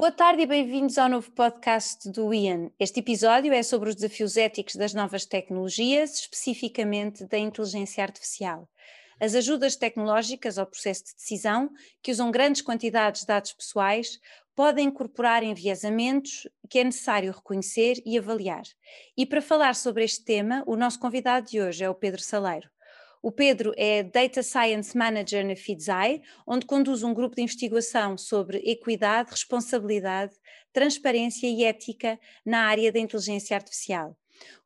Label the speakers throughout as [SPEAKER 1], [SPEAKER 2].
[SPEAKER 1] Boa tarde e bem-vindos ao novo podcast do IAN. Este episódio é sobre os desafios éticos das novas tecnologias, especificamente da inteligência artificial. As ajudas tecnológicas ao processo de decisão, que usam grandes quantidades de dados pessoais, podem incorporar enviesamentos que é necessário reconhecer e avaliar. E para falar sobre este tema, o nosso convidado de hoje é o Pedro Saleiro. O Pedro é Data Science Manager na Fidzai, onde conduz um grupo de investigação sobre equidade, responsabilidade, transparência e ética na área da inteligência artificial.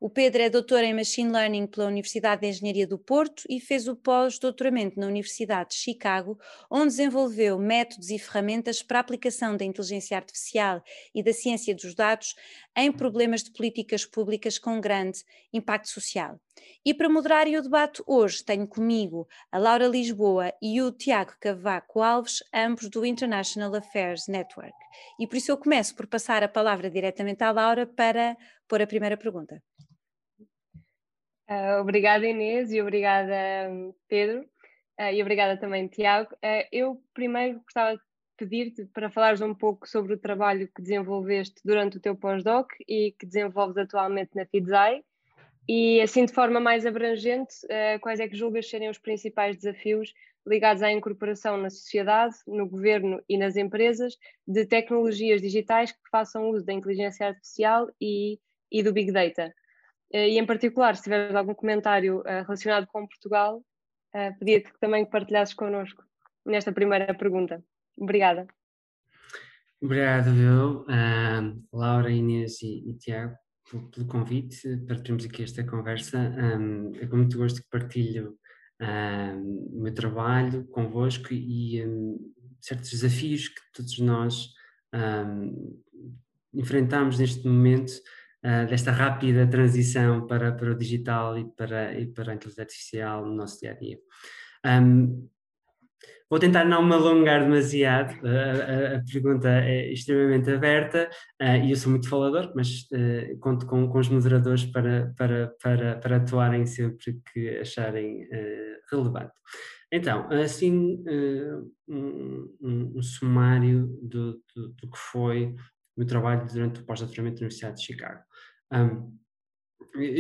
[SPEAKER 1] O Pedro é doutor em Machine Learning pela Universidade de Engenharia do Porto e fez o pós-doutoramento na Universidade de Chicago, onde desenvolveu métodos e ferramentas para a aplicação da inteligência artificial e da ciência dos dados em problemas de políticas públicas com grande impacto social. E para moderar o debate hoje tenho comigo a Laura Lisboa e o Tiago Cavaco Alves, ambos do International Affairs Network. E por isso eu começo por passar a palavra diretamente à Laura para pôr a primeira pergunta.
[SPEAKER 2] Uh, obrigada Inês e obrigada Pedro uh, e obrigada também Tiago. Uh, eu primeiro gostava de pedir-te para falares um pouco sobre o trabalho que desenvolveste durante o teu pós-doc e que desenvolves atualmente na FIDZAI e assim de forma mais abrangente, quais é que julgas serem os principais desafios ligados à incorporação na sociedade, no governo e nas empresas de tecnologias digitais que façam uso da inteligência artificial e, e do Big Data. Eh, e em particular, se tiveres algum comentário eh, relacionado com Portugal, eh, pedia-te que também partilhasses connosco nesta primeira pergunta. Obrigada.
[SPEAKER 3] Obrigado, eu, uh, Laura, Inês e, e Tiago, pelo, pelo, convite para termos aqui esta conversa. Um, é com muito gosto que partilho um, o meu trabalho convosco e um, certos desafios que todos nós enfrentamos neste momento uh, desta rápida transição para, para o digital e para, e para a inteligência artificial no nosso dia a dia. Um, Vou tentar não me alongar demasiado, a, a, a pergunta é extremamente aberta uh, e eu sou muito falador, mas uh, conto com, com, os moderadores para, para, para, para atuarem sempre que acharem uh, relevante. Então, assim, um, um, um, sumário do, do, do, que foi o meu trabalho durante o pós-doutoramento na Universidade de Chicago. Um,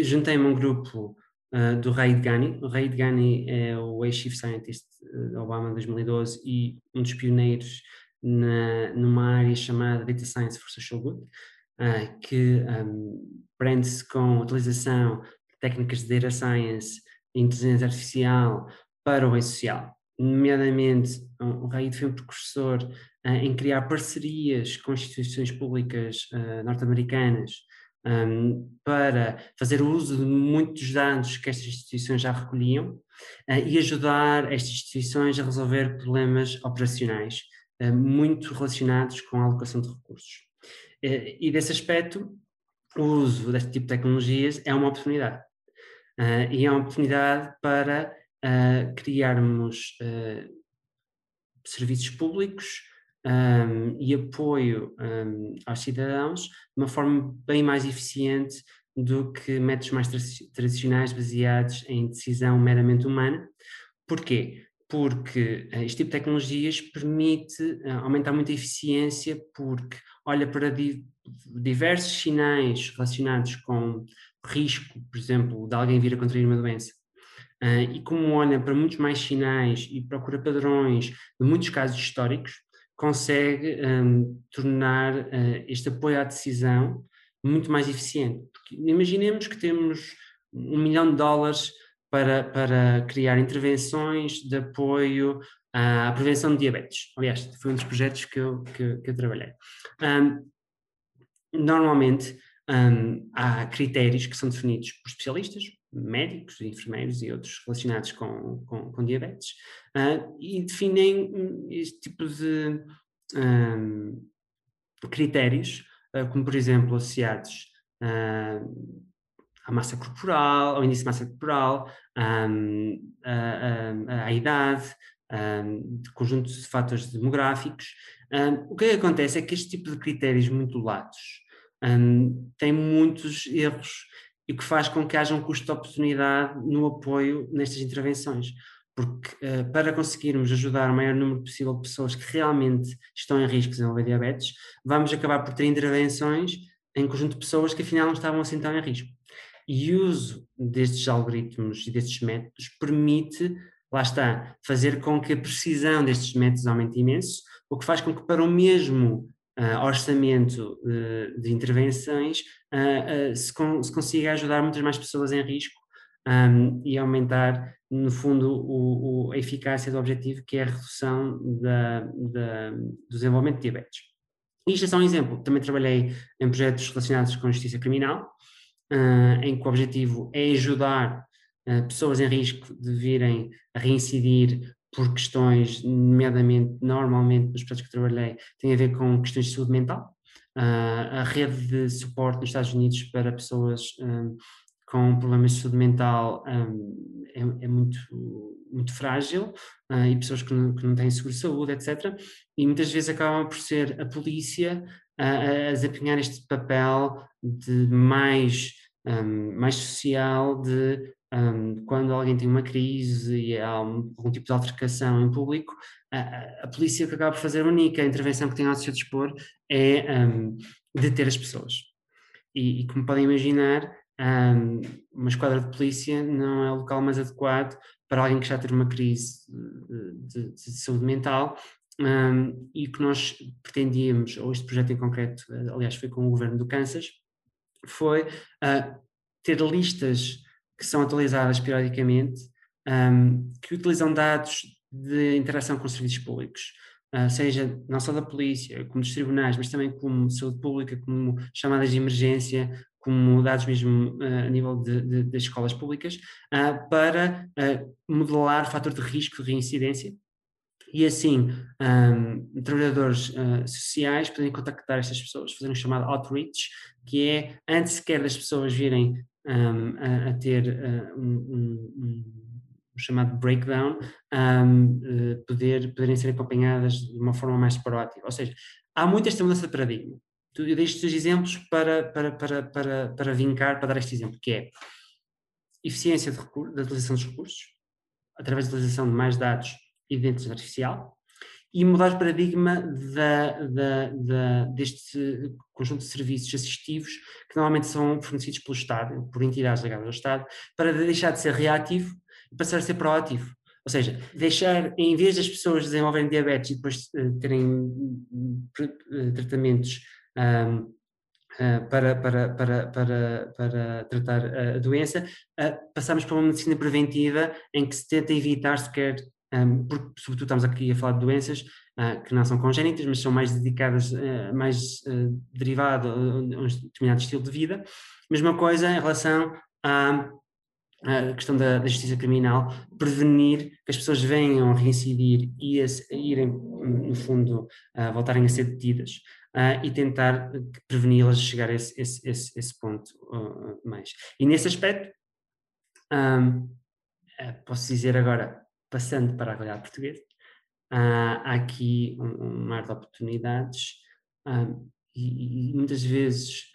[SPEAKER 3] Juntei-me a um grupo uh, do Raid Ghani. O Raid Ghani é o ex-chief scientist de Obama em 2012 e um dos pioneiros na, numa área chamada Data Science for Social Good, uh, que um, prende-se com a utilização de técnicas de data science e inteligência artificial para o bem social. Nomeadamente, o Raid foi um precursor uh, em criar parcerias com instituições públicas norte-americanas um, para fazer uso de muitos dados que estas instituições já recolhiam uh, e ajudar estas instituições a resolver problemas operacionais uh, muito relacionados com a alocação de recursos. Uh, e desse aspecto, o uso deste tipo de tecnologias é uma oportunidade. e é uma oportunidade para criarmos serviços públicos um, e apoio um, aos cidadãos de uma forma bem mais eficiente do que métodos mais tra tradicionais baseados em decisão meramente humana. Porquê? Porque uh, este tipo de tecnologias permite uh, aumentar muito a eficiência, porque olha para di diversos sinais relacionados com risco, por exemplo, de alguém vir a contrair uma doença. Uh, e como olha para muitos mais sinais e procura padrões de muitos casos históricos, consegue um, tornar uh, este apoio à decisão muito mais eficiente. Porque imaginemos que temos um milhão de dólares para, para criar intervenções de apoio à prevenção de diabetes. Aliás, foi um dos projetos que eu, que, que eu trabalhei. Um, normalmente, um, há critérios que são definidos por especialistas, médicos, enfermeiros e outros relacionados com, com, com diabetes, uh, e definem hum, este tipo de um, critérios, uh, como por exemplo associados uh, à massa corporal, ao índice de massa corporal, um, à, à, idade, um, de conjunto de fatores demográficos. o que, é que acontece é que este tipo de critérios muito latos tem muitos erros e o que faz com que haja um custo de oportunidade no apoio nestas intervenções. porque uh, para conseguirmos ajudar o maior número possível de pessoas que realmente estão em risco de desenvolver diabetes, vamos acabar por ter intervenções em conjunto de pessoas que afinal não estavam assim tão em risco. E o uso destes algoritmos e destes métodos permite, lá está, fazer com que a precisão destes métodos aumente imenso, o que faz com que para o mesmo uh, orçamento uh, de intervenções se, con se, consiga ajudar muitas mais pessoas em risco um, e aumentar, no fundo, o, o, a eficácia do objetivo, que é a redução da, da, do desenvolvimento de diabetes. Isto é só um exemplo. Também trabalhei em projetos relacionados com justiça criminal, uh, em que o objetivo é ajudar uh, pessoas em risco de virem a reincidir por questões, nomeadamente, normalmente nos projetos que trabalhei, tem a ver com questões de saúde mental. Uh, a rede de suporte nos Estados Unidos para pessoas com problemas de saúde mental um, é, é, muito, muito frágil uh, e pessoas que não, que não têm seguro de saúde, etc. E muitas vezes acabam por ser a polícia uh, a desempenhar este papel de mais, um, mais social, de um, quando alguém tem uma crise e há algum tipo de altercação em público, a, a polícia que acaba por fazer a única intervenção que tem ao seu dispor é deter as pessoas. E, e como podem imaginar, um, uma esquadra de polícia não é o local mais adequado para alguém que já teve uma crise de, de, de saúde mental um, e que nós pretendíamos, ou este projeto em concreto, aliás foi com o governo do Kansas, foi uh, ter listas que são atualizadas periodicamente, um, que utilizam dados de interação com serviços públicos, uh, seja não só da polícia, como dos tribunais, mas também como saúde pública, como chamadas de emergência, como dados mesmo uh, a nível de, de, das escolas públicas, uh, para uh, modelar fator de risco de reincidência. E assim um, trabalhadores sociais podem contactar estas pessoas, fazer um chamado outreach, que é antes sequer das pessoas virem um, a, a, ter um, um, um, chamado breakdown, poder, poderem ser acompanhadas de uma forma mais proativa. Ou seja, há muita esta mudança de paradigma eu dei estes exemplos para, para, para, para, para vincar, para dar este exemplo, que é eficiência de da utilização dos recursos, através da utilização de mais dados e de inteligência artificial, e mudar o paradigma da, da, da, deste conjunto de serviços assistivos que normalmente são fornecidos pelo Estado, por entidades ligadas ao Estado, para deixar de ser reativo e passar a ser proativo. Ou seja, deixar, em vez das pessoas desenvolverem diabetes e depois uh, terem uh, tratamentos Uh, para, para, para, para, para tratar a doença, passamos para uma medicina preventiva em que se tenta evitar sequer, porque sobretudo estamos aqui a falar de doenças uh, que não são congénitas, mas são mais dedicadas, mais uh, derivado a um determinado estilo de vida. Mesma coisa em relação à, à questão da, da, justiça criminal, prevenir que as pessoas venham a reincidir e a, a irem, no fundo, a voltarem a ser detidas uh, e tentar preveni-las de chegar a esse, esse, esse, esse ponto uh, mais. E nesse aspecto, um, posso dizer agora, passando para a realidade portuguesa, há aqui um, um, mar de oportunidades um, e, e, muitas vezes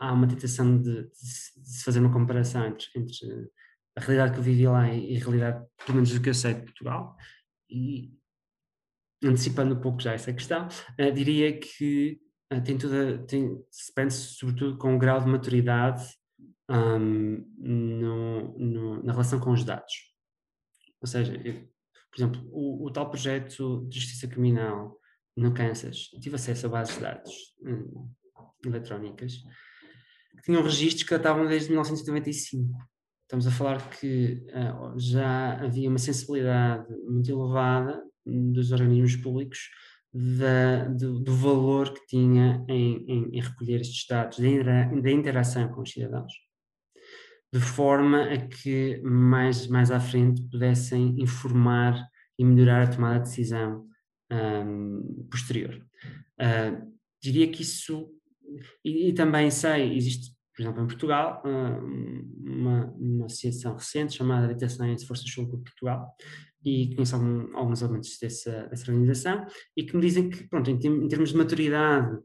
[SPEAKER 3] há uma tentação de, de, se fazer uma comparação entre, entre, a realidade que eu vivi lá e, a realidade, pelo menos do que eu sei de Portugal, e, antecipando um pouco já essa questão, uh, diria que uh, tem tudo, tem, se pensa sobretudo com o grau de maturidade um, no, no, na relação com os dados. Ou seja, eu, por exemplo, o, o, tal projeto de justiça criminal no Kansas, tive acesso a bases de dados um, eletrónicas que tinham registros que datavam desde 1995. Estamos a falar que uh, já havia uma sensibilidade muito elevada dos organismos públicos da, do, do, valor que tinha em, em, em recolher estes dados, da interação com os cidadãos, de forma a que mais, mais à frente pudessem informar e melhorar a tomada de decisão um, posterior. Uh, diria que isso, e, e, também sei, existe, por exemplo, em Portugal, uma, uma associação recente chamada Habitação e Forças de Portugal, e conheço algum, alguns elementos dessa, dessa organização e que me dizem que, pronto, em termos de maturidade,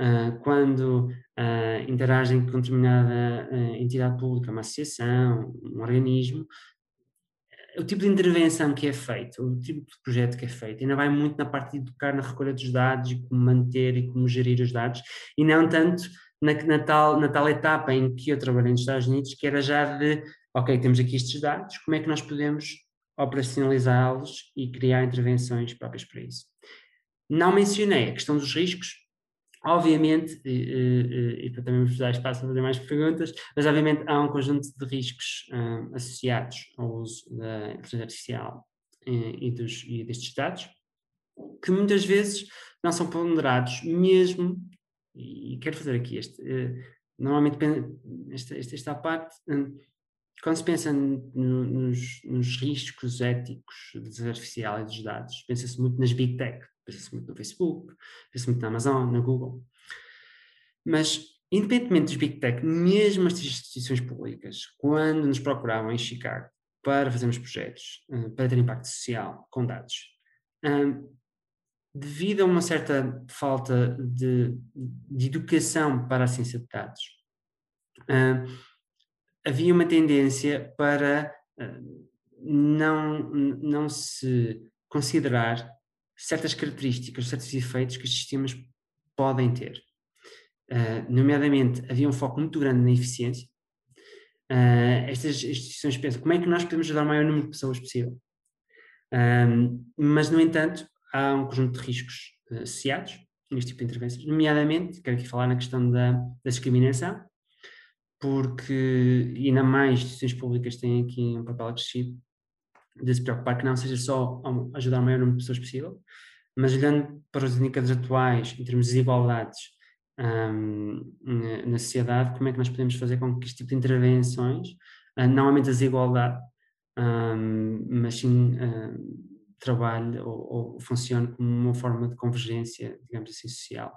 [SPEAKER 3] uh, quando uh, interagem com determinada uh, entidade pública, uma associação, um organismo, o tipo de intervenção que é feito, o tipo de projeto que é feito, ainda vai muito na parte de educar na recolha dos dados e como manter e como gerir os dados, e não tanto na, na, tal, na tal etapa em que eu trabalhei nos Estados Unidos, que era já de, ok, temos aqui estes dados, como é que nós podemos operacionalizá-los e criar intervenções próprias para isso. Não mencionei a questão dos riscos, obviamente, e, e, e também vos dar espaço para fazer mais perguntas, mas obviamente há um conjunto de riscos um, associados ao uso da inteligência artificial e, e, dos, e destes dados, que muitas vezes não são ponderados, mesmo, e quero fazer aqui este, uh, normalmente esta, esta, esta parte, um, quando se pensa nos, nos, riscos éticos da inteligência artificial e dos dados, pensa-se muito nas big tech, pensa-se muito no Facebook, pensa-se muito na Amazon, na Google. Mas, independentemente dos big tech, mesmo as instituições públicas, quando nos procuravam em Chicago para fazermos projetos, uh, para ter impacto social com dados, um, devido a uma certa falta de, de, educação para a ciência de dados, havia uma tendência para não, não se considerar certas características, certos efeitos que estes sistemas podem ter. Uh, nomeadamente, havia um foco muito grande na eficiência. Uh, estas instituições pensam como é que nós podemos ajudar o maior número de pessoas possível. mas, no entanto, há um conjunto de riscos associados neste tipo de intervenções, nomeadamente, quero aqui falar na questão da, da discriminação, porque ainda mais instituições públicas têm aqui um papel acrescido de se preocupar que não seja só ajudar o maior número de pessoas possível, mas olhando para os indicadores atuais em termos de desigualdades um, na sociedade, como é que nós podemos fazer com que este tipo de intervenções uh, não aumente a desigualdade, um, mas sim uh, trabalhe ou, ou funcione como uma forma de convergência, digamos assim, social.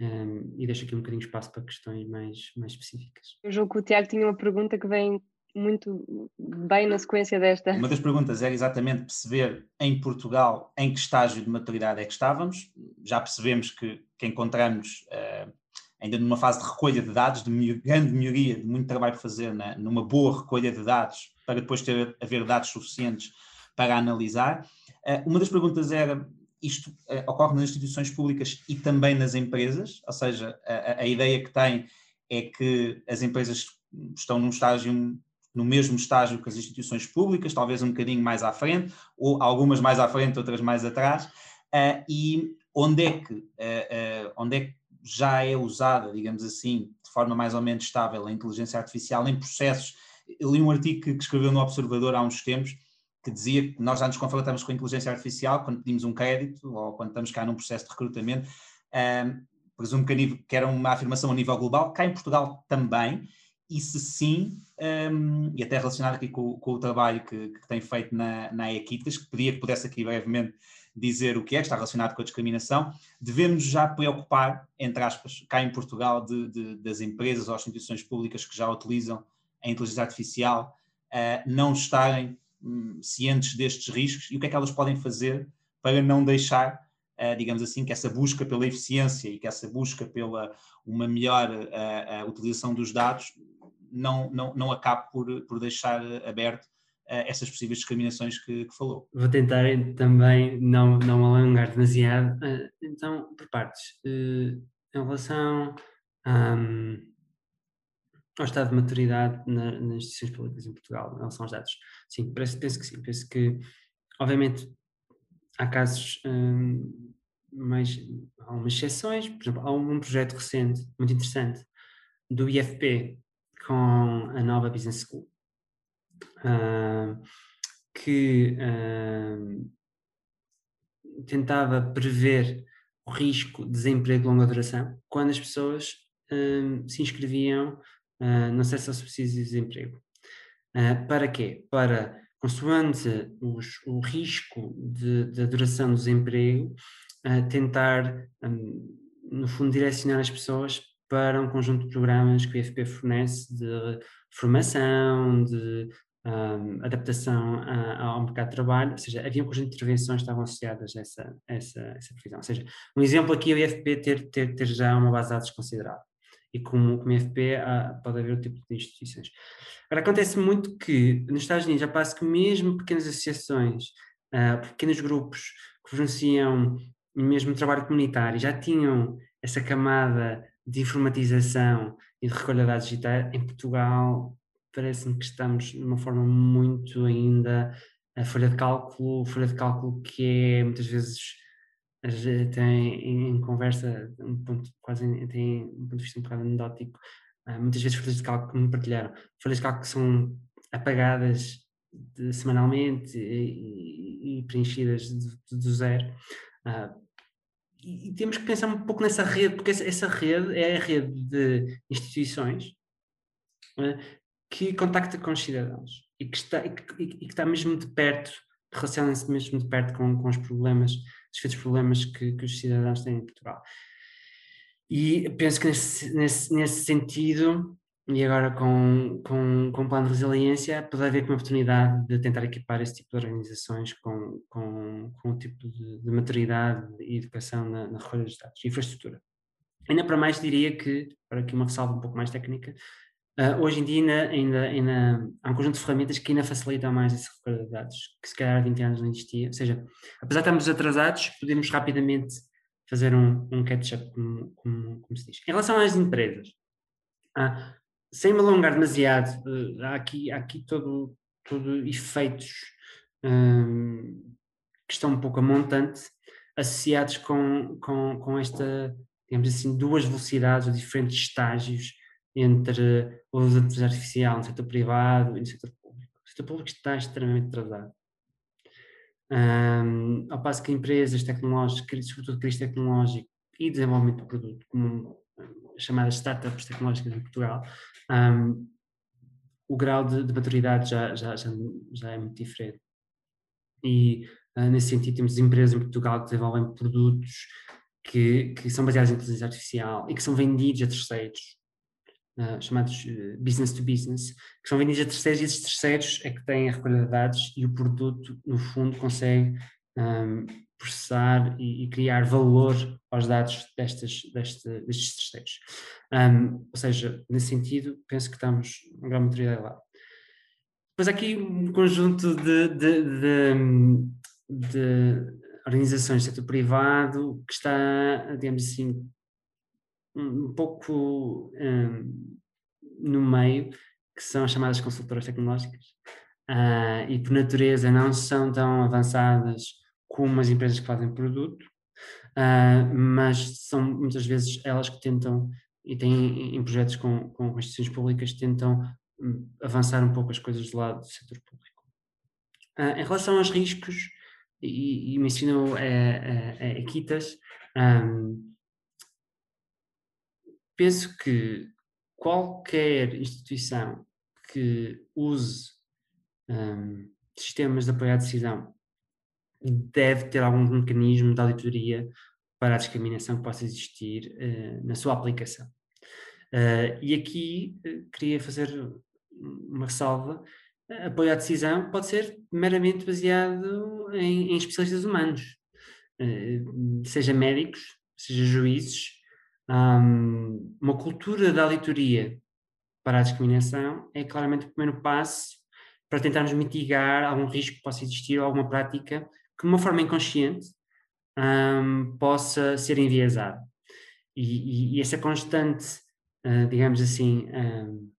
[SPEAKER 3] Um, e deixo aqui um bocadinho de espaço para questões mais, mais específicas.
[SPEAKER 2] Eu julgo que o Tiago tinha uma pergunta que vem muito bem na sequência desta.
[SPEAKER 4] Uma das perguntas era exatamente perceber em Portugal em que estágio de maturidade é que estávamos. Já percebemos que, que encontramos uh, ainda numa fase de recolha de dados, de grande melhoria, de muito trabalho a fazer na, numa boa recolha de dados, para depois ter, haver dados suficientes para analisar. Uh, uma das perguntas era isto uh, ocorre nas instituições públicas e também nas empresas, ou seja, a, a, ideia que tem é que as empresas estão num estágio, no mesmo estágio que as instituições públicas, talvez um bocadinho mais à frente, ou algumas mais à frente, outras mais atrás, uh, e onde é que, uh, onde é que já é usada, digamos assim, de forma mais ou menos estável a inteligência artificial em processos. Eu li um artigo que escreveu no Observador há uns tempos, que dizia que nós já nos confrontamos com a inteligência artificial quando pedimos um crédito ou quando estamos cá num processo de recrutamento. Um, presumo que, nível, que, era uma afirmação a nível global, cá em Portugal também, e se sim, um, e até relacionado aqui com, com o trabalho que, que, tem feito na, na Equitas, que pedia que pudesse aqui brevemente dizer o que é, que está relacionado com a discriminação, devemos já preocupar, entre aspas, cá em Portugal, de, de, das empresas ou instituições públicas que já utilizam a inteligência artificial, uh, não estarem Hum, cientes destes riscos e o que é que elas podem fazer para não deixar, uh, digamos assim, que essa busca pela eficiência e que essa busca pela uma melhor uh, utilização dos dados não, não, não acabe por, por deixar aberto essas possíveis discriminações que, que, falou.
[SPEAKER 3] Vou tentar também não, não alongar demasiado. Então, por partes, em relação um, ao estado de maturidade na, nas instituições públicas em Portugal em relação aos dados. Sim, penso, penso que sim. Penso que, obviamente, há casos hum, mais. Há algumas exceções. Por exemplo, há um projeto recente, muito interessante, do IFP com a nova Business School, que tentava prever o risco de desemprego de longa duração quando as pessoas se inscreviam no acesso ao subsídio de desemprego. Uh, para quê? Para, consoante os, o risco de duração do desemprego, uh, tentar, no fundo, direcionar as pessoas para um conjunto de programas que o IFP fornece de formação, de um, adaptação a, ao mercado de trabalho, ou seja, havia um conjunto de intervenções que estavam associadas a essa, a essa, a essa previsão. Ou seja, um exemplo aqui é o IFP ter, ter, ter já uma base de dados considerável. E como, como FP há, pode haver outro tipo de instituições. Agora, acontece muito que nos Estados Unidos já passa que mesmo pequenas associações, uh, pequenos grupos que forneciam mesmo trabalho comunitário, já tinham essa camada de informatização e de recolha de dados digitais, em Portugal parece-me que estamos de uma forma muito ainda a folha de cálculo, folha de cálculo que é muitas vezes tem em, conversa um ponto quase tem um ponto de vista um bocado anedótico uh, muitas vezes folhas de cálculo que me partilharam. Folhas de cálculo que são apagadas semanalmente e, e, preenchidas do zero uh, e, temos que pensar um pouco nessa rede porque essa, essa rede é a rede de instituições uh, que contacta com os cidadãos e que está, e que, e que está mesmo de perto relaciona-se mesmo de perto com, com os problemas diferentes problemas que, que, os cidadãos têm em Portugal. E penso que nesse, nesse, nesse sentido, e agora com, com, com o plano de resiliência, pode haver uma oportunidade de tentar equipar esse tipo de organizações com, com, com um tipo de, de maturidade e educação na, na recolha dos dados, infraestrutura. Ainda para mais diria que, para aqui uma ressalva um pouco mais técnica, Uh, hoje em dia ainda, ainda, ainda, há um conjunto de ferramentas que ainda facilitam mais essa recolha de dados, que se calhar há 20 anos não existia. Ou seja, apesar de estarmos atrasados, podemos rapidamente fazer um, um catch-up, como, como, como, se diz. Em relação às empresas, uh, sem me alongar demasiado, uh, há aqui, há aqui todo, todo efeitos um, que estão um pouco a montante, associados com, com, com esta, digamos assim, duas velocidades ou diferentes estágios entre o uso artificial no setor privado e no setor público. O setor público está extremamente atrasado. Um, ao passo que empresas tecnológicas, sobretudo crise tecnológico e desenvolvimento do produto, como chamadas startups tecnológicas em Portugal, um, o grau de, de maturidade já, já, já, já, é muito diferente. E uh, nesse sentido temos empresas em Portugal que desenvolvem produtos que, que são baseados em inteligência artificial e que são vendidos a terceiros uh, chamados uh, business to business, que são vendidos a terceiros e esses terceiros é que têm a recolha de dados e o produto, no fundo, consegue um, processar e, e, criar valor aos dados destes, deste, destes terceiros. Um, ou seja, nesse sentido, penso que estamos em grande maturidade lá. Depois aqui um conjunto de, de, de, de organizações do setor privado que está, digamos assim, um pouco um, no meio, que são as chamadas consultoras tecnológicas, uh, e por natureza não são tão avançadas como as empresas que fazem produto, uh, mas são muitas vezes elas que tentam, e têm em projetos com, com instituições públicas, tentam um, avançar um pouco as coisas do lado do setor público. Uh, em relação aos riscos, e, e mencionou a, a, a Equitas, um, penso que qualquer instituição que use um, sistemas de apoio à decisão deve ter algum mecanismo de auditoria para a discriminação que possa existir uh, na sua aplicação. Uh, e aqui uh, queria fazer uma ressalva. Apoio à decisão pode ser meramente baseado em, em especialistas humanos, seja médicos, seja juízes, um, uma cultura da auditoria para a discriminação é claramente o primeiro passo para tentarmos mitigar algum risco que possa existir ou alguma prática que, de uma forma inconsciente, um, possa ser enviesada. E, e, e essa constante, uh, digamos assim, um,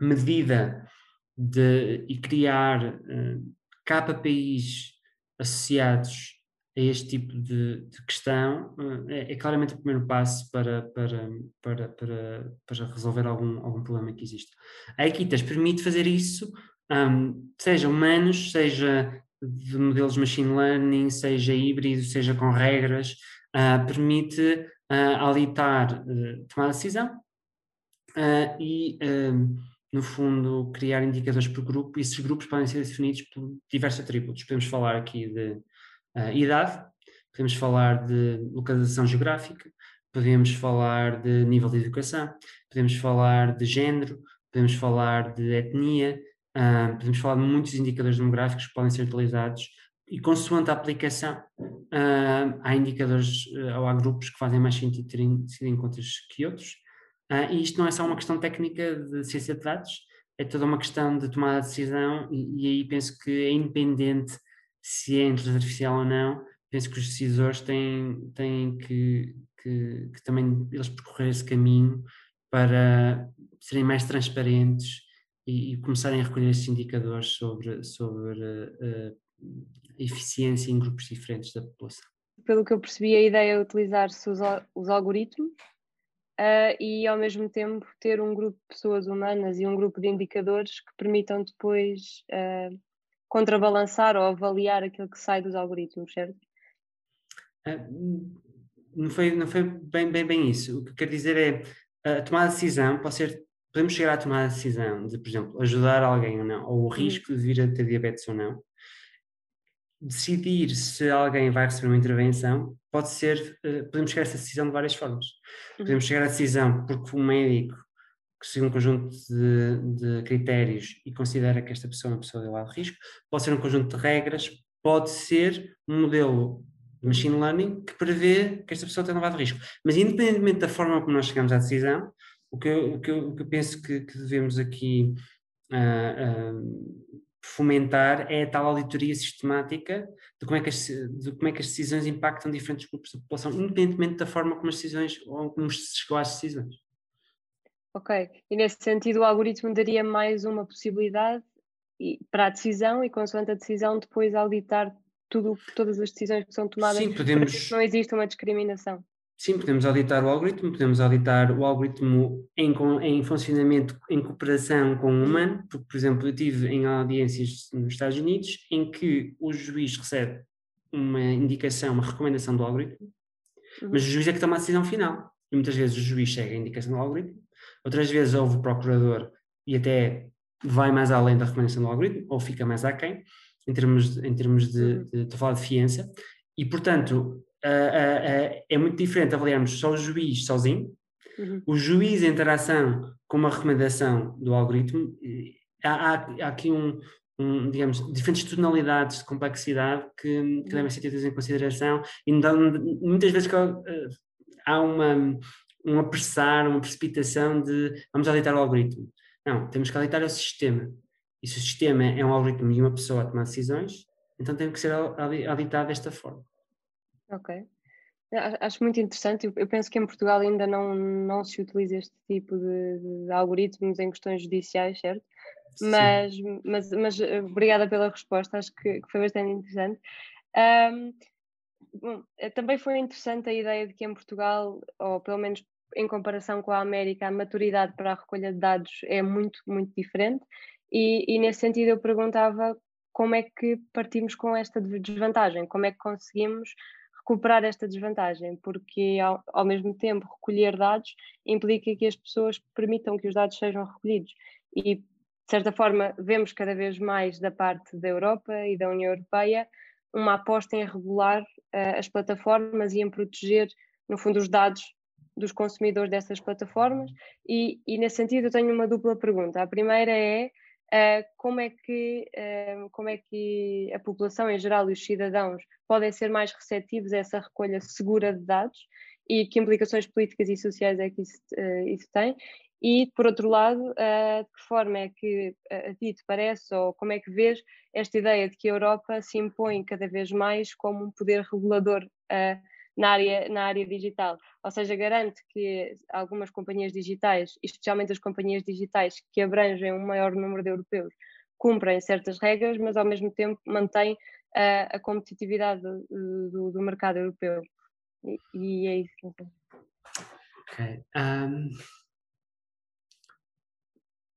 [SPEAKER 3] medida de e criar uh, KPIs associados a este tipo de, de questão eh, é, é, claramente o primeiro passo para, para, para, para, para resolver algum, algum problema que existe. A Equitas permite fazer isso, um, seja humanos, seja de modelos machine learning, seja híbrido, seja com regras, uh, permite uh, auditar uh, tomar decisão uh, e, no fundo, criar indicadores por grupo. E esses grupos podem ser definidos por diversos atributos. Podemos falar aqui de idade, podemos falar de localização geográfica, podemos falar de nível de educação, podemos falar de género, podemos falar de etnia, uh, podemos falar de muitos indicadores demográficos que podem ser utilizados e consoante a aplicação, uh, há indicadores uh, ou há grupos que fazem mais sentido terem sido em contas que outros. E isto não é só uma questão técnica de ciência de dados, é toda uma questão de tomada de decisão, e, e aí penso que é independente se é inteligência artificial ou não, penso que os decisores têm, têm que, que, que também eles percorrer esse caminho para serem mais transparentes e, e começarem a recolher esses indicadores sobre, sobre uh, eficiência em grupos diferentes da população.
[SPEAKER 2] Pelo que eu percebi, a ideia é utilizar-se os, os algoritmos uh, e, ao mesmo tempo, ter um grupo de pessoas humanas e um grupo de indicadores que permitam depois uh, contrabalançar ou avaliar aquilo que sai dos algoritmos, certo?
[SPEAKER 3] Uh, não foi, não foi bem, bem, bem isso. O que quero dizer é a tomada de decisão pode ser. Podemos chegar à tomada de decisão de, por exemplo, ajudar alguém ou não, ou o uhum. risco de vir a ter diabetes ou não, decidir se alguém vai receber uma intervenção pode ser, uh, podemos chegar a essa decisão de várias formas. Uhum. Podemos chegar à decisão porque o médico que segue um conjunto de, de, critérios e considera que esta pessoa é uma pessoa de elevado risco, pode ser um conjunto de regras, pode ser um modelo de machine learning que prevê que esta pessoa tem elevado risco. Mas independentemente da forma como nós chegamos à decisão, o que eu, o que eu, o que eu penso que, que devemos aqui uh, uh, fomentar é a tal auditoria sistemática de como, é que as, de como é que as decisões impactam diferentes grupos da população, independentemente da forma como as decisões ou como se chegou às decisões.
[SPEAKER 2] Ok, e nesse sentido o algoritmo daria mais uma possibilidade para a decisão e consoante a decisão depois auditar tudo, todas as decisões que são tomadas.
[SPEAKER 3] Sim, podemos...
[SPEAKER 2] Não existe uma discriminação.
[SPEAKER 3] Sim, podemos auditar o algoritmo, podemos auditar o algoritmo em, em funcionamento, em cooperação com o humano, porque, por exemplo, eu tive em audiências nos Estados Unidos em que o juiz recebe uma indicação, uma recomendação do algoritmo, uhum. mas o juiz é que toma a decisão final. E muitas vezes o juiz segue a indicação do algoritmo, outras vezes ouve o procurador e até vai mais além da recomendação do algoritmo, ou fica mais aquém, em termos, em termos de, uhum. de, de, de falar de fiança, e portanto uh, é muito diferente avaliarmos só o juiz sozinho, uhum. o juiz em interação com uma recomendação do algoritmo, há, há, há aqui um, um, digamos, diferentes tonalidades de complexidade que, que uhum. devem ser tidas em consideração e muitas vezes uh, há uma, um apressar, uma precipitação de vamos auditar o algoritmo. Não, temos que auditar o sistema. E se o sistema é um algoritmo e uma pessoa a tomar decisões, então tem que ser auditado desta forma.
[SPEAKER 2] Ok. Acho muito interessante. Eu penso que em Portugal ainda não, não se utiliza este tipo de, de algoritmos em questões judiciais, certo? Mas, mas, mas eh, obrigada pela resposta, acho que, que foi bastante interessante. Um, bom, eh, também foi interessante a ideia de que em Portugal, ou pelo menos em comparação com a América, a maturidade para a recolha de dados é muito, muito diferente. E, e nesse sentido eu perguntava como é que partimos com esta desvantagem, como é que conseguimos recuperar esta desvantagem, porque ao, ao, mesmo tempo recolher dados implica que as pessoas permitam que os dados sejam recolhidos. E, de certa forma, vemos cada vez mais da parte da Europa e da União Europeia uma aposta em regular uh, as plataformas e em proteger, no fundo, os dados dos consumidores dessas plataformas. E, e nesse sentido, eu tenho uma dupla pergunta. A primeira é como, é que, uh, como é que a população em geral e os cidadãos podem ser mais receptivos a essa recolha segura de dados e que implicações políticas e sociais é que isso, uh, isso tem? E, por outro lado, de que forma é que a ti te parece, ou como é que vês esta ideia de que a Europa se impõe cada vez mais como um poder regulador na área, na área digital. Ou seja, garante que algumas companhias digitais, especialmente as companhias digitais que abrangem um maior número de europeus, cumprem certas regras, mas ao mesmo tempo mantém a, a competitividade do, do, do, mercado europeu. E, e é isso.
[SPEAKER 3] Ok. Um,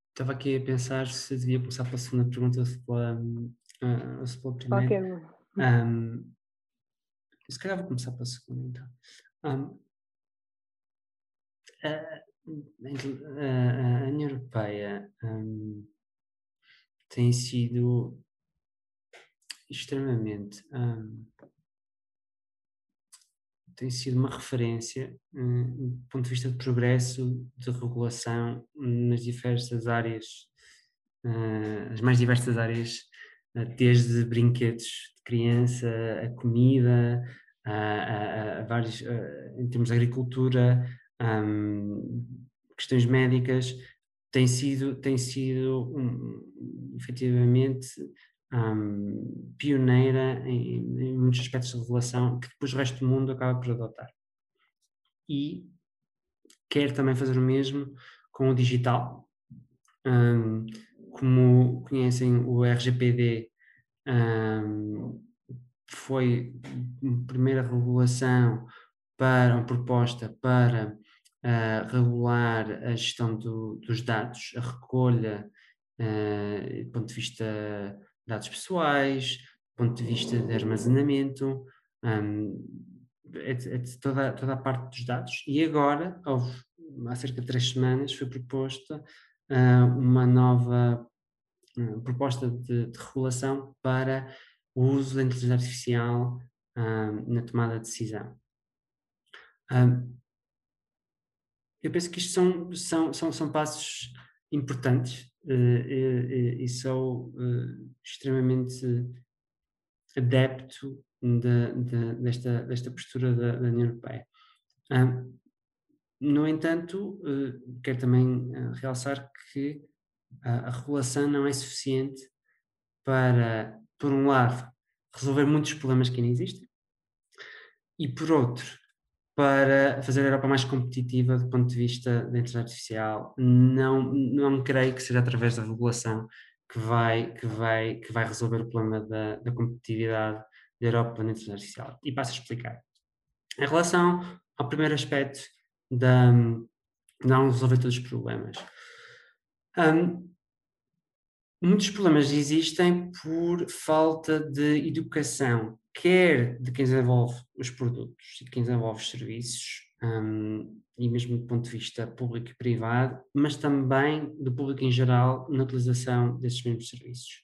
[SPEAKER 3] estava aqui a pensar se devia passar para a segunda pergunta ou se pela, uh, ou se pela primeira. Okay. Um, se calhar vou começar pela segunda então. Um, a, a, a, União Europeia um, tem sido extremamente um, tem sido uma referência um, do ponto de vista de progresso de regulação nas diversas áreas uh, as mais diversas áreas desde brinquedos de criança, a comida, a, a, a vários, em termos de agricultura, um, questões médicas tem sido, tem sido um, efetivamente um, pioneira em, em, muitos aspectos de regulação que depois o resto do mundo acaba por adotar. E quer também fazer o mesmo com o digital. Um, como conhecem, o RGPD um, foi a primeira regulação para uma proposta para uh, regular a gestão do, dos dados, a recolha uh, do ponto de vista de dados pessoais, do ponto de vista de armazenamento, um, é é toda, toda a parte dos dados. E agora, houve, há cerca de três semanas, foi proposta uh, uma nova proposta de, de, regulação para o uso da inteligência artificial uh, na tomada de decisão. eu penso que isto são, são, são, são passos importantes e, e sou extremamente adepto de, de, desta, desta postura da, da União Europeia. no entanto, uh, quero também uh, realçar que a, regulação não é suficiente para, por um lado, resolver muitos problemas que ainda existem, e por outro, para fazer a Europa mais competitiva do ponto de vista da inteligência artificial. Não, não creio que seja através da regulação que vai, que vai, que vai resolver o problema da, da competitividade da Europa na inteligência artificial. E passo a explicar. Em relação ao primeiro aspecto da não resolver todos os problemas. Um, muitos problemas existem por falta de educação, quer de quem desenvolve os produtos e de quem desenvolve os serviços, um, e mesmo do ponto de vista público e privado, mas também do público em geral na utilização desses mesmos serviços.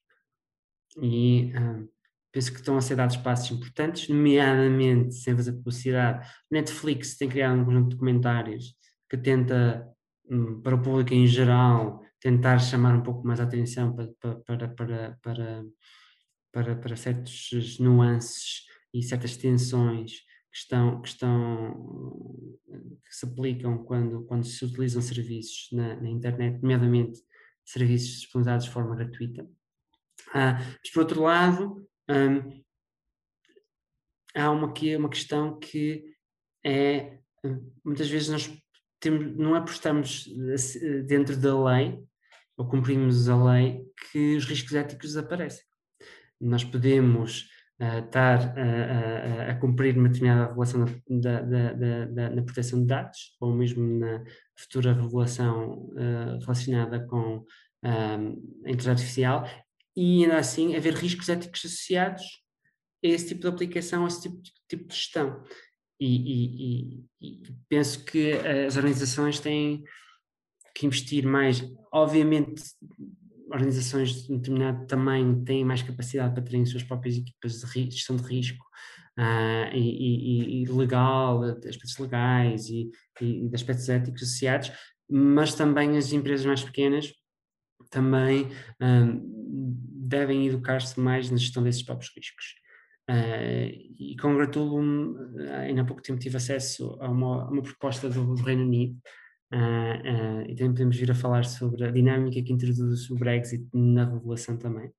[SPEAKER 3] E um, penso que estão a ser dados passos importantes, nomeadamente, sem fazer publicidade, Netflix tem criado um conjunto de documentários que tenta, hum, para o público em geral, tentar chamar um pouco mais a atenção para, para, para, para, para, para certas nuances e certas tensões que estão, que estão que se aplicam quando, quando se utilizam serviços na, na internet, nomeadamente serviços disponibilizados de forma gratuita. Ah, mas por outro lado, um, há uma, aqui uma questão que é, hum, muitas vezes nós temos, não por estarmos eh, dentro da lei, ou cumprimos a lei, que os riscos éticos desaparecem. Nós podemos uh, estar uh, a cumprir uma determinada regulação da, da, da, da, na proteção de dados, ou mesmo na futura regulação uh, relacionada com a inteligência artificial, e ainda assim haver riscos éticos associados a esse tipo de aplicação, a esse tipo, tipo de gestão. E, e, e, e, penso que as organizações têm que investir mais. Obviamente, organizações de determinado tamanho têm mais capacidade para terem suas próprias equipas de gestão de risco uh, e, legal, aspectos legais e, e de aspectos éticos associados, mas também as empresas mais pequenas também um, devem educar-se mais na gestão desses próprios riscos. Uh, e congratulo-me, ainda há pouco tempo tive acesso a uma, uma proposta do, do, Reino Unido, uh, uh, e também podemos vir a falar sobre a dinâmica que introduz o Brexit na regulação também.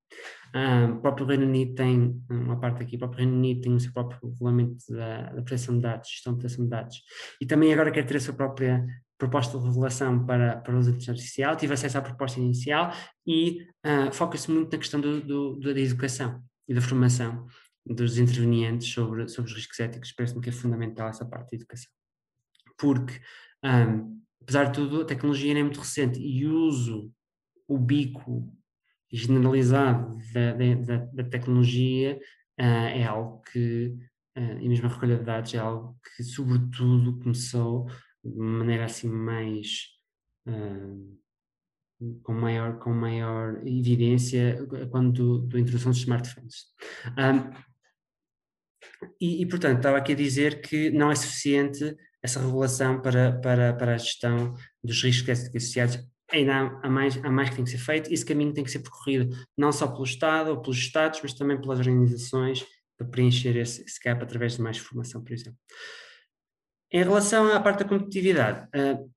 [SPEAKER 3] o próprio Reino Unido tem, uma parte aqui, o próprio Reino Unido tem o seu próprio regulamento da, da proteção de dados, gestão de proteção de dados, e também agora quer ter a sua própria proposta de revelação para, para uso inteligência artificial, tive acesso à proposta inicial e uh, foca-se muito na questão do, do, da educação e da formação dos intervenientes sobre, sobre os riscos éticos, parece-me que é fundamental essa parte da educação. Porque, um, apesar de tudo, a tecnologia não é muito recente e o uso ubico generalizado da, da, da tecnologia uh, é algo que, uh, e mesmo a recolha de dados, é algo que, sobretudo, começou de maneira assim mais uh, com maior com maior evidência quando da introdução dos smartphones. Um, e, e, portanto estava aqui a dizer que não é suficiente essa regulação para, para, para a gestão dos riscos associados ainda há, mais, há mais que tem que ser feito, esse caminho tem que ser percorrido não só pelo Estado ou pelos Estados, mas também pelas organizações para preencher esse, esse gap através de mais formação, por exemplo. Em relação à parte da competitividade, uh,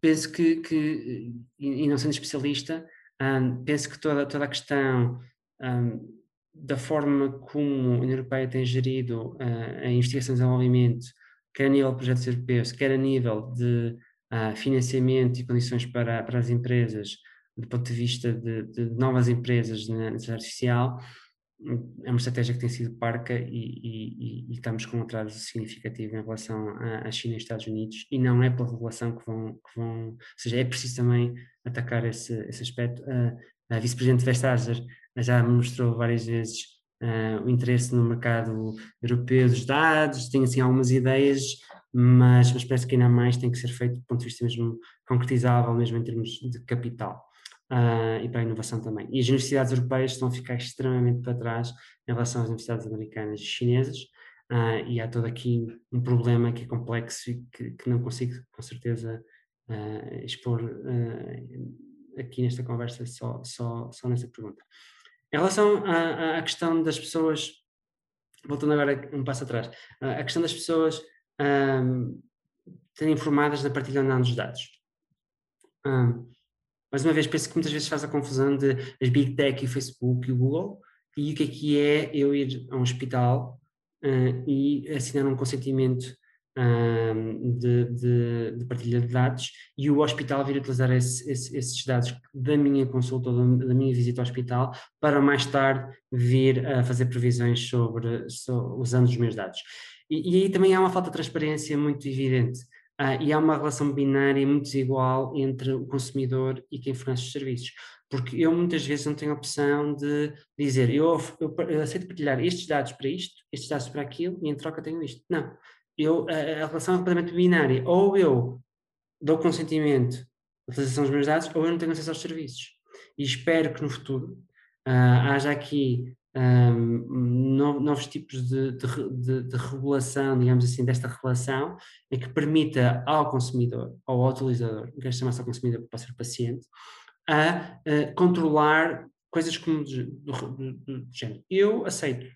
[SPEAKER 3] penso que, que, e não sendo especialista, um, penso que toda, toda a questão um, da forma como a União Europeia tem gerido uh, a investigação e desenvolvimento, quer a nível de projetos europeus, quer a nível de uh, financiamento e condições para, para as empresas, do ponto de vista de, de novas empresas na inteligência artificial, é uma estratégia que tem sido parca e, e, e, estamos com um atraso significativo em relação à, China e Estados Unidos e não é pela regulação que vão, que vão ou seja, é preciso também atacar esse, esse aspecto. A vice-presidente Vestager já mostrou várias vezes uh, o interesse no mercado europeu dos dados, tem assim algumas ideias, mas, mas parece que ainda mais tem que ser feito do ponto de vista mesmo concretizável, mesmo em termos de capital uh, e para a inovação também. E as universidades europeias estão a ficar extremamente para trás em relação às universidades americanas e chinesas, uh, e há todo aqui um problema que é complexo e que, que não consigo com certeza uh, expor aqui nesta conversa só, só, só nessa pergunta. Em relação à, à questão das pessoas, voltando agora um passo atrás, a questão das pessoas um, serem informadas na partilha ou não dos dados. Um, mais uma vez, penso que muitas vezes faz a confusão de as Big Tech e o Facebook e o Google, e o que é que é eu ir a um hospital uh, e assinar um consentimento uh, de, de, de, partilha de dados e o hospital vir utilizar esse, esse, esses dados da minha consulta ou da minha visita ao hospital para mais tarde vir a fazer previsões sobre, sobre usando os meus dados. E, e aí também há uma falta de transparência muito evidente. Uh, e há uma relação binária muito desigual entre o consumidor e quem fornece os serviços. Porque eu muitas vezes não tenho a opção de dizer eu, eu, eu aceito partilhar estes dados para isto, estes dados para aquilo e em troca tenho isto. Não. Eu, a, relação é completamente binária. Ou eu dou consentimento à utilização dos meus dados ou eu não tenho acesso aos serviços. E espero que no futuro uh, haja aqui um, novos tipos de, de, de, de, regulação, digamos assim, desta relação, que permita ao consumidor, ao utilizador, que quer chamar-se ao consumidor para ser paciente, a, a controlar coisas como do, do, do, género. Eu aceito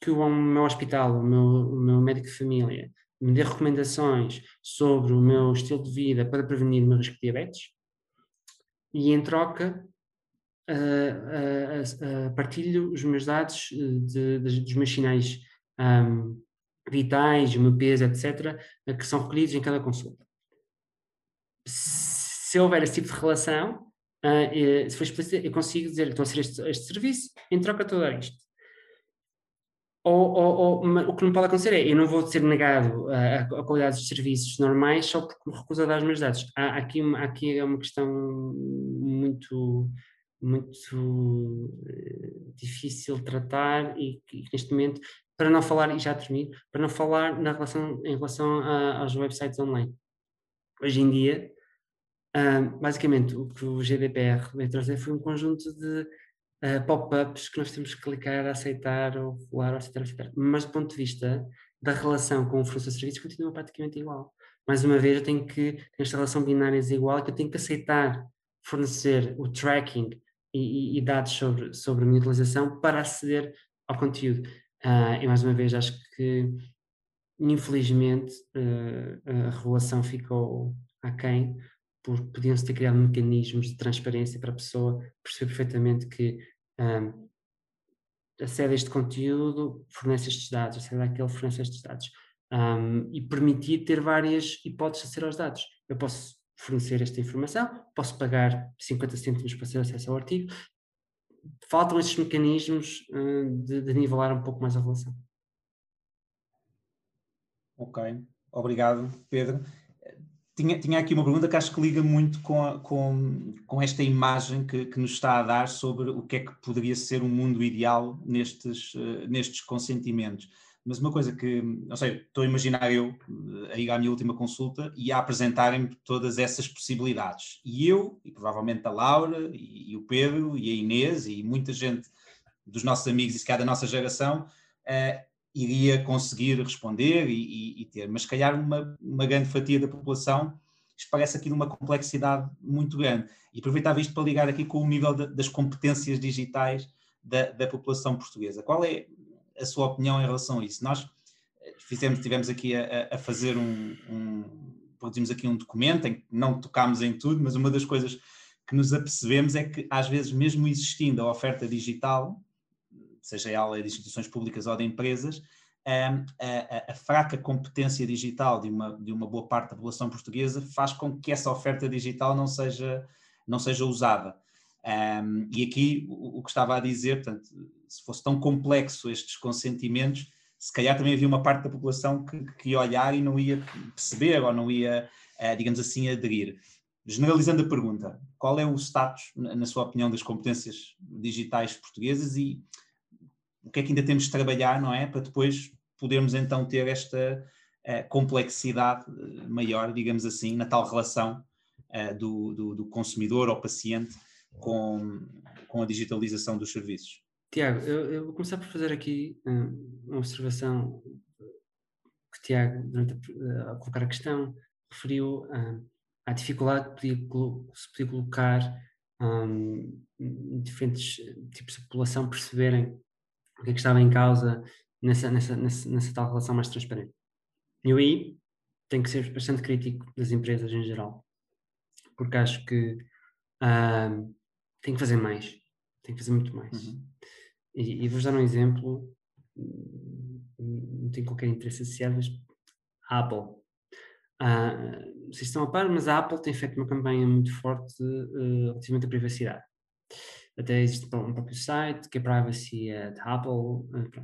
[SPEAKER 3] que o meu hospital, o meu, o meu médico de família, me dê recomendações sobre o meu estilo de vida para prevenir o meu risco de diabetes, e em troca uh, uh, partilho os meus dados eh, de, de, dos meus sinais um, vitais, o meu peso, etc., que são recolhidos em cada consulta. Se houver esse tipo de relação, uh, se for explícito, eu consigo dizer que estou a ser este, este serviço em troca de tudo isto. Ou, ou, ou, o que não pode acontecer é eu não vou ser negado a, a qualidade dos serviços normais só porque me recuso a dar os meus dados. Há, aqui, aqui é uma questão muito muito uh, difícil de tratar e que neste momento, para não falar, e já termino, para não falar na relação, em relação a, aos websites online. Hoje em dia, uh, basicamente, o que o GDPR trazer foi um conjunto de uh, pop-ups que nós temos que clicar, aceitar, ou rolar, ou aceitar. Mas do ponto de vista da relação com o fornecedor de serviços, continua praticamente igual. Mais uma vez, eu tenho que, esta relação binária desigual, que eu tenho que aceitar fornecer o tracking e, e, dados sobre, sobre a minha utilização para aceder ao conteúdo. Uh, e mais uma vez, acho que infelizmente uh, a regulação ficou aquém, porque podiam-se ter criado mecanismos de transparência para a pessoa perceber perfeitamente que um, acede a este conteúdo, fornece estes dados, acede àquele, fornece estes dados. Um, e permitir ter várias hipóteses de aceder aos dados. Eu posso fornecer esta informação, posso pagar 50 cêntimos para ter acesso ao artigo. Faltam estes mecanismos uh, de, de nivelar um pouco mais a relação.
[SPEAKER 4] Ok, obrigado, Pedro. Tinha, tinha aqui uma pergunta que acho que liga muito com, com, com esta imagem que, que, nos está a dar sobre o que é que poderia ser um mundo ideal nestes, uh, nestes consentimentos mas uma coisa que, não sei, estou a imaginar eu a ir à minha última consulta e a apresentarem-me todas essas possibilidades. E eu, e provavelmente a Laura, e, e, o Pedro, e a Inês, e muita gente dos nossos amigos e se calhar da nossa geração, uh, iria conseguir responder e, e, e, ter. Mas se calhar uma, uma grande fatia da população, parece aqui numa complexidade muito grande. E aproveitava isto para ligar aqui com o nível de, das competências digitais da, da população portuguesa. Qual é, a sua opinião em relação a isso. Nós eh, fizemos, tivemos aqui a, a fazer um, um, produzimos aqui um documento em que não tocámos em tudo, mas uma das coisas que nos apercebemos é que, às vezes, mesmo existindo a oferta digital, seja ela de instituições públicas ou de empresas, a, a, a, fraca competência digital de uma, de uma boa parte da população portuguesa faz com que essa oferta digital não seja, não seja usada. Um, e aqui o, o, que estava a dizer, portanto, se fosse tão complexo estes consentimentos, se calhar também havia uma parte da população que, que ia olhar e não ia perceber ou não ia, uh, digamos assim, aderir. Generalizando a pergunta, qual é o status, na sua opinião, das competências digitais portuguesas e o que é que ainda temos de trabalhar, não é? Para depois podermos então ter esta uh, complexidade eh, maior, digamos assim, na tal relação uh, do, do, do, consumidor ou paciente com, com a digitalização dos serviços.
[SPEAKER 3] Tiago, eu, eu vou começar por fazer aqui uma observação que Tiago, durante a, a colocar a questão, referiu à dificuldade que se podia colocar um, diferentes tipos de população perceberem o que é que estava em causa nessa, nessa, nessa, nessa tal relação mais transparente. E eu aí tenho que ser bastante crítico das empresas em geral, porque acho que uh, tem que fazer mais, tem que fazer muito mais. Uhum. E, e vou-vos dar um exemplo, não tenho qualquer interesse associado, mas a Apple. Uh, vocês estão a par, mas a Apple tem feito uma campanha muito forte uh, relativamente à privacidade até existe um próprio site que é Privacy at Apple. Eh,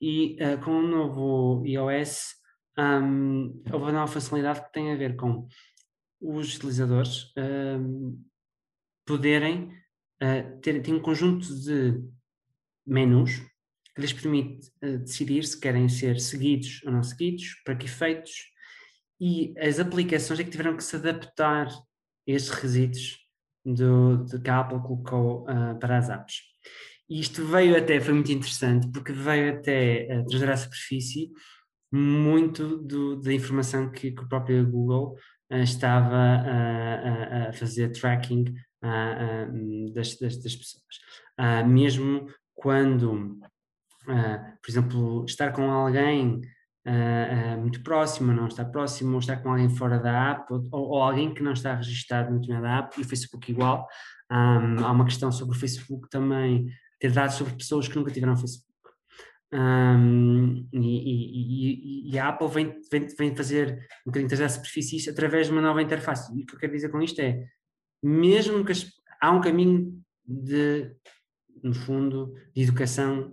[SPEAKER 3] e uh, com o novo iOS um, houve uma nova facilidade que tem a ver com os utilizadores um, poderem uh, ter, ter um conjunto de menus que lhes permite uh, decidir se querem ser seguidos ou não seguidos, para que efeitos, e as aplicações é que tiveram que se adaptar a esses requisitos do, do que a Apple colocou uh, para as apps. E isto veio até, foi muito interessante, porque veio até uh, trazer à superfície muito do, da informação que, que o próprio Google uh, estava a, a, fazer tracking das, das, das, pessoas. mesmo quando, por exemplo, estar com alguém uh, muito próximo, não está próximo, ou está com alguém fora da app, ou, ou alguém que não está registrado no determinada app, e o Facebook igual. Um, há uma questão sobre o Facebook também, ter dados sobre pessoas que nunca tiveram Facebook. Um, e, e, e, a Apple vem, vem, vem fazer um bocadinho trazer a superfície isto através de uma nova interface. E o que eu quero dizer com isto é, mesmo que as, há um caminho de, no fundo, de educação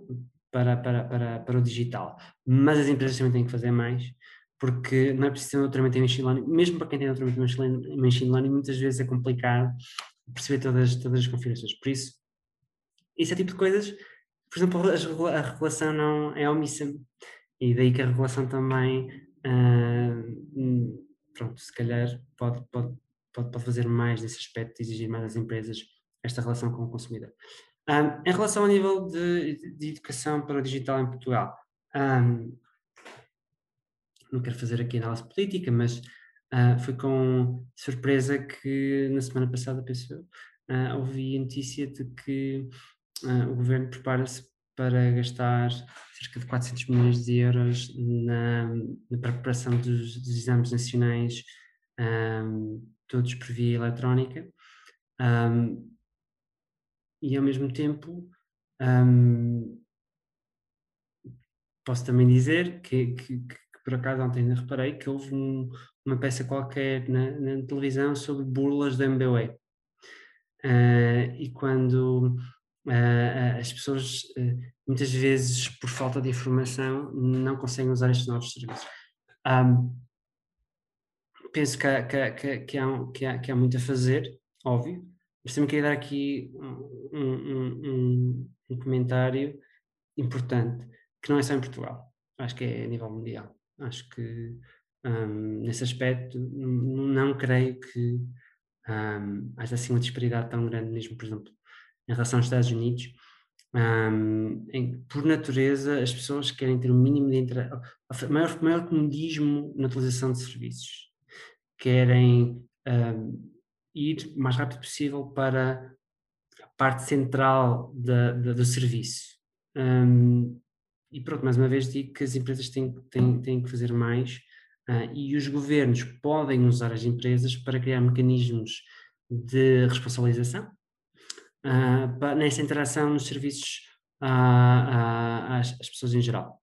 [SPEAKER 3] para, para, para, para o digital. Mas as empresas também têm que fazer mais, porque não é preciso ter doutoramento em machine learning, mesmo para quem tem doutoramento em machine learning, muitas vezes é complicado perceber todas, todas as configurações. Por isso, esse é tipo de coisas, por exemplo, a regulação não é omissa, e daí que a regulação também, uh, pronto, se calhar pode, pode, pode, pode fazer mais nesse aspecto, exigir mais às empresas esta relação com o consumidor. Um, em relação ao nível de, de, educação para o digital em Portugal, um, não quero fazer aqui análise política, mas uh, foi com surpresa que na semana passada, penso uh, ouvi a notícia de que uh, o governo prepara-se para gastar cerca de 400 milhões de euros na, na preparação dos, dos, exames nacionais, um, todos por via eletrónica. Um, e ao mesmo tempo um, posso também dizer que, que, que, por acaso ontem ainda reparei que houve um, uma peça qualquer na, na, televisão sobre burlas do MBWay. Uh, e quando uh, as pessoas uh, muitas vezes por falta de informação não conseguem usar estes novos serviços. Um, penso que, que, há, que, há, que há muito a fazer, óbvio, mas também queria dar aqui um, um, um, comentário importante, que não é só em Portugal, acho que é a nível mundial. Acho que nesse aspecto não creio que um, haja assim uma disparidade tão grande, mesmo, por exemplo, em relação aos Estados Unidos. Um, em, por natureza, as pessoas querem ter o um mínimo de interação, maior, maior comodismo na utilização de serviços, querem um, ir o mais rápido possível para a parte central da, da, do serviço. Um, e pronto, mais uma vez digo que as empresas têm, têm, têm que fazer mais uh, e os governos podem usar as empresas para criar mecanismos de responsabilização uh, nessa interação nos serviços às, às, pessoas em geral.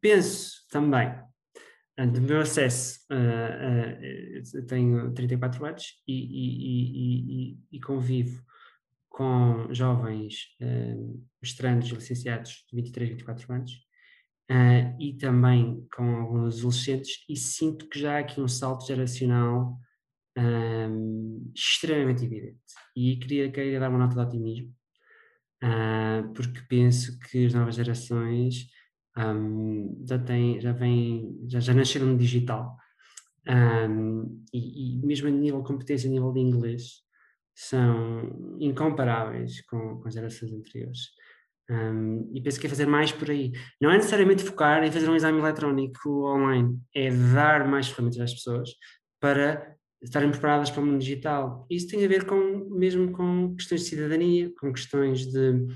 [SPEAKER 3] penso também do meu acesso, uh, uh, tenho 34 anos e, e, e, e, convivo com jovens uh, mestrandos licenciados de 23, 24 anos uh, e também com alguns adolescentes e sinto que já há aqui um salto geracional um, extremamente evidente. E queria, queria dar uma nota de otimismo uh, porque penso que as novas gerações um, já têm, já vêm, já, já nasceram no digital um, e, e mesmo a nível de competência, a nível de inglês são incomparáveis com, com as gerações anteriores. Um, e penso que é fazer mais por aí. Não é necessariamente focar em fazer um exame eletrónico online, é dar mais ferramentas às pessoas para estarem preparadas para o mundo digital. Isso tem a ver com mesmo com questões de cidadania, com questões de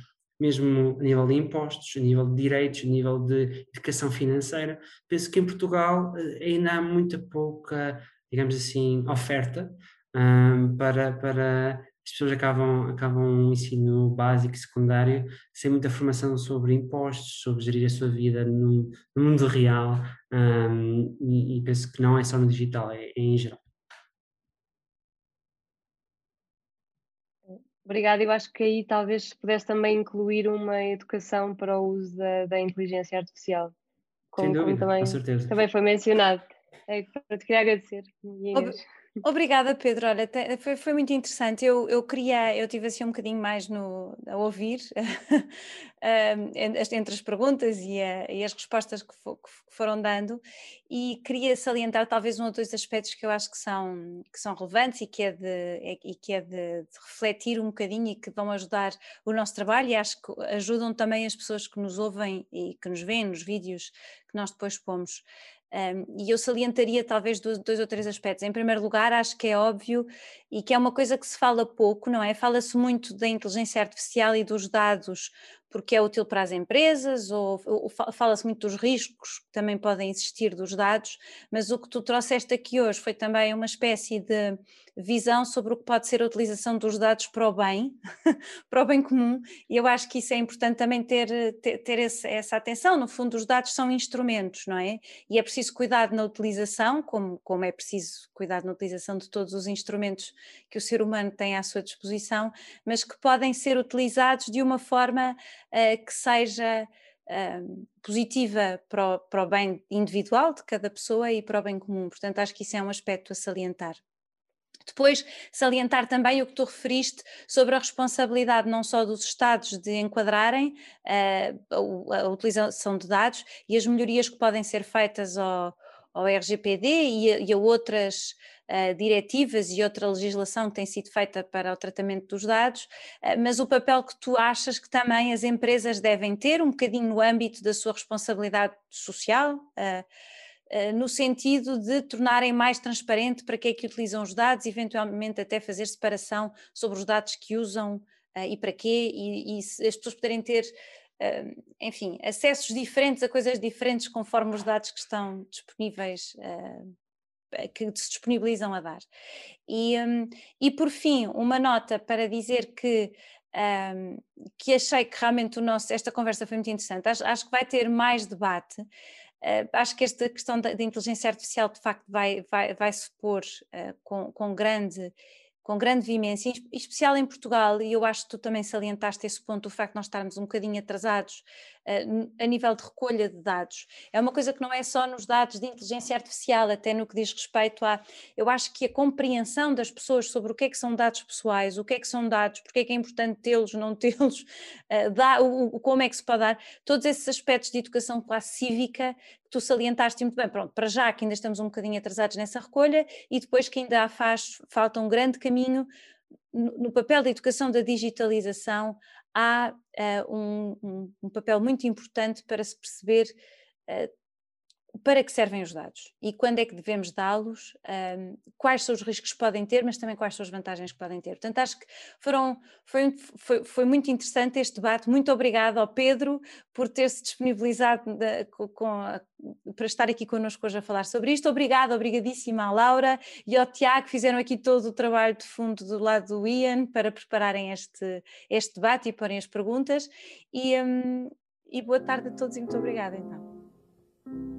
[SPEAKER 3] mesmo a nível de impostos, a nível de direitos, a nível de educação financeira. Penso que em Portugal eh, ainda há muita pouca, digamos assim, oferta um, para, para as pessoas acabam, acabam um ensino básico e secundário sem muita formação sobre impostos, sobre gerir a sua vida no, no mundo real um, e, e, penso que não é só no digital, é, é em geral.
[SPEAKER 2] Obrigada, eu acho que aí talvez pudesse também incluir uma educação para o uso da, da inteligência artificial,
[SPEAKER 3] como, Sem dúvida, como
[SPEAKER 2] também,
[SPEAKER 3] com certeza.
[SPEAKER 2] também foi mencionado. É, para te queria agradecer.
[SPEAKER 1] Obrigada, Pedro. Olha, foi, foi muito interessante. Eu, eu queria, eu tive assim um bocadinho mais no, a ouvir entre as perguntas e, a, e as respostas que, for, que, foram dando e queria salientar talvez um ou dois aspectos que eu acho que são, que são relevantes e que é, de, é, e que é de, de refletir um bocadinho e que vão ajudar o nosso trabalho e acho que ajudam também as pessoas que nos ouvem e que nos veem nos vídeos que nós depois pomos. Um, e eu salientaria talvez dois, dois, ou três aspectos. Em primeiro lugar, acho que é óbvio e que é uma coisa que se fala pouco, não é? Fala-se muito da inteligência artificial e dos dados porque é útil para as empresas, ou, ou fala-se muito dos riscos que também podem existir dos dados, mas o que tu trouxeste aqui hoje foi também uma espécie de visão sobre o que pode ser a utilização dos dados para o bem, para o bem comum, e eu acho que isso é importante também ter, ter, ter esse, essa atenção. No fundo, os dados são instrumentos, não é? E é preciso cuidar na utilização, como, como é preciso cuidar na utilização de todos os instrumentos que o ser humano tem à sua disposição, mas que podem ser utilizados de uma forma uh, que seja uh, positiva para o, para o bem individual de cada pessoa e para o bem comum. Portanto, acho que isso é um aspecto a salientar. Depois, salientar também o que tu referiste sobre a responsabilidade não só dos Estados de enquadrarem uh, a, utilização de dados e as melhorias que podem ser feitas ao, ao RGPD e e a outras uh, diretivas e outra legislação que tem sido feita para o tratamento dos dados, uh, mas o papel que tu achas que também as empresas devem ter, um bocadinho no âmbito da sua responsabilidade social, uh, no sentido de tornarem mais transparente para que é que utilizam os dados, eventualmente até fazer separação sobre os dados que usam e para quê, e, e as pessoas poderem ter enfim, acessos diferentes a coisas diferentes conforme os dados que estão disponíveis uh, que se disponibilizam a dar. E, um, e por fim, uma nota para dizer que, um, que achei que realmente nosso, esta conversa foi muito interessante, acho, acho que vai ter mais debate. Uh, acho que esta questão da, da, inteligência artificial de facto vai, vai, vai se pôr uh, com, com grande com grande vimência, em especial em Portugal, e eu acho que tu também salientaste esse ponto, o facto de nós estarmos um bocadinho atrasados a nível de recolha de dados. É uma coisa que não é só nos dados de inteligência artificial, até no que diz respeito a. Eu acho que a compreensão das pessoas sobre o que é que são dados pessoais, o que é que são dados, porque é que é importante tê-los, não tê-los, dá, o, como é que se pode dar, todos esses aspectos de educação classe cívica tu salientaste muito bem, pronto, para já que ainda estamos um bocadinho atrasados nessa recolha e depois que ainda faz, falta um grande caminho no papel da educação da digitalização há uh, um, um, papel muito importante para se perceber uh, para que servem os dados e quando é que devemos dá-los, um, quais são os riscos que podem ter, mas também quais são as vantagens que podem ter. Portanto, acho que foram, foi, foi, foi muito interessante este debate. Muito obrigada ao Pedro por ter-se disponibilizado de, com, a, para estar aqui connosco hoje a falar sobre isto. Obrigada, obrigadíssima à Laura e ao Tiago, que fizeram aqui todo o trabalho de fundo do lado do Ian para prepararem este, este debate e porem as perguntas. E, um, e boa tarde a todos e muito obrigada então.